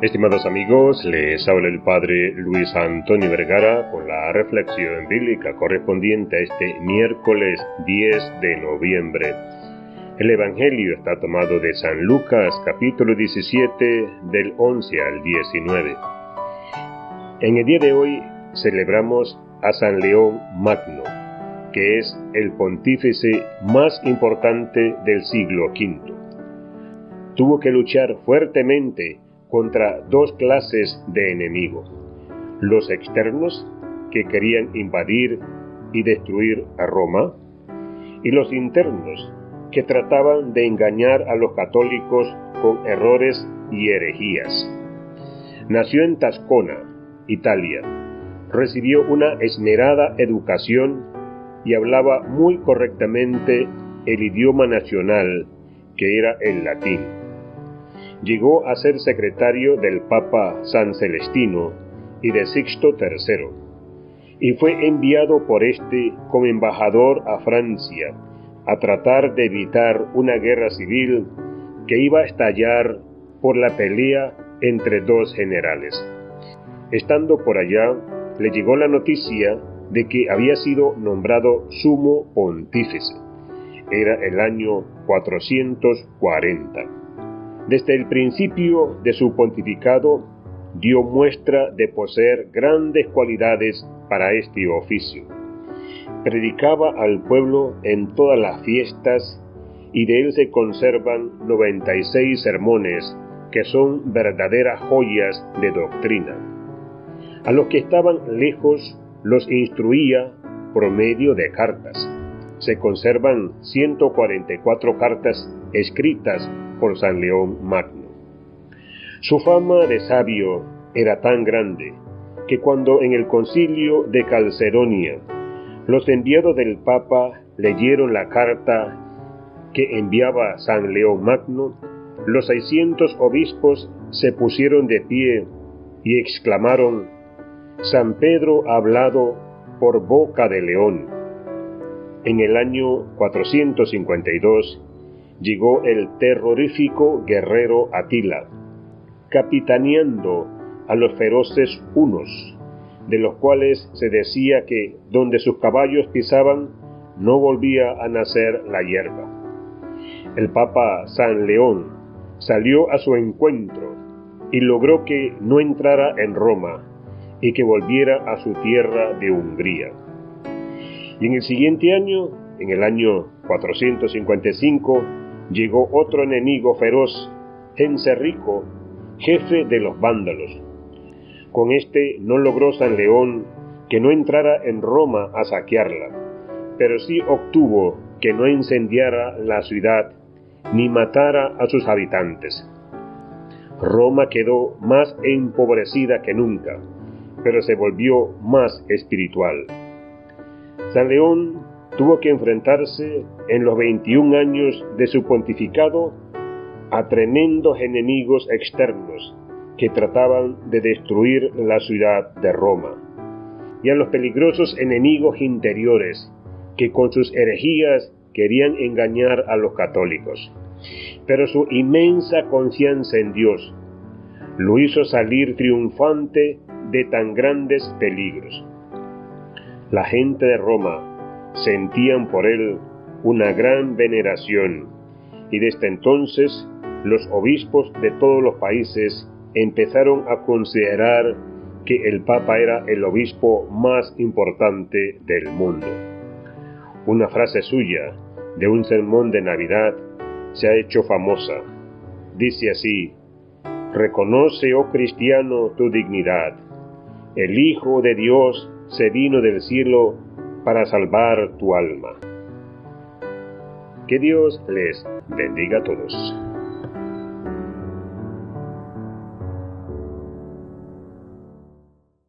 Estimados amigos, les habla el Padre Luis Antonio Vergara con la reflexión bíblica correspondiente a este miércoles 10 de noviembre. El Evangelio está tomado de San Lucas capítulo 17 del 11 al 19. En el día de hoy celebramos a San León Magno, que es el pontífice más importante del siglo V. Tuvo que luchar fuertemente contra dos clases de enemigos, los externos, que querían invadir y destruir a Roma, y los internos, que trataban de engañar a los católicos con errores y herejías. Nació en Tascona, Italia. Recibió una esmerada educación y hablaba muy correctamente el idioma nacional, que era el latín llegó a ser secretario del Papa San Celestino y de Sixto III, y fue enviado por este como embajador a Francia a tratar de evitar una guerra civil que iba a estallar por la pelea entre dos generales. Estando por allá, le llegó la noticia de que había sido nombrado sumo pontífice. Era el año 440. Desde el principio de su pontificado dio muestra de poseer grandes cualidades para este oficio. Predicaba al pueblo en todas las fiestas y de él se conservan 96 sermones que son verdaderas joyas de doctrina. A los que estaban lejos los instruía por medio de cartas. Se conservan 144 cartas escritas por San León Magno. Su fama de sabio era tan grande que cuando en el concilio de Calcedonia los enviados del Papa leyeron la carta que enviaba San León Magno, los 600 obispos se pusieron de pie y exclamaron, San Pedro ha hablado por boca de león. En el año 452, llegó el terrorífico guerrero Atila, capitaneando a los feroces unos, de los cuales se decía que donde sus caballos pisaban no volvía a nacer la hierba. El Papa San León salió a su encuentro y logró que no entrara en Roma y que volviera a su tierra de Hungría. Y en el siguiente año, en el año 455, llegó otro enemigo feroz, Genserrico, jefe de los vándalos. Con este no logró San León que no entrara en Roma a saquearla, pero sí obtuvo que no incendiara la ciudad ni matara a sus habitantes. Roma quedó más empobrecida que nunca, pero se volvió más espiritual. San León tuvo que enfrentarse en los 21 años de su pontificado a tremendos enemigos externos que trataban de destruir la ciudad de Roma, y a los peligrosos enemigos interiores que con sus herejías querían engañar a los católicos. Pero su inmensa confianza en Dios lo hizo salir triunfante de tan grandes peligros. La gente de Roma sentían por él una gran veneración y desde entonces los obispos de todos los países empezaron a considerar que el Papa era el obispo más importante del mundo. Una frase suya de un sermón de Navidad se ha hecho famosa. Dice así, Reconoce, oh cristiano, tu dignidad. El Hijo de Dios se vino del cielo para salvar tu alma. Que Dios les bendiga a todos.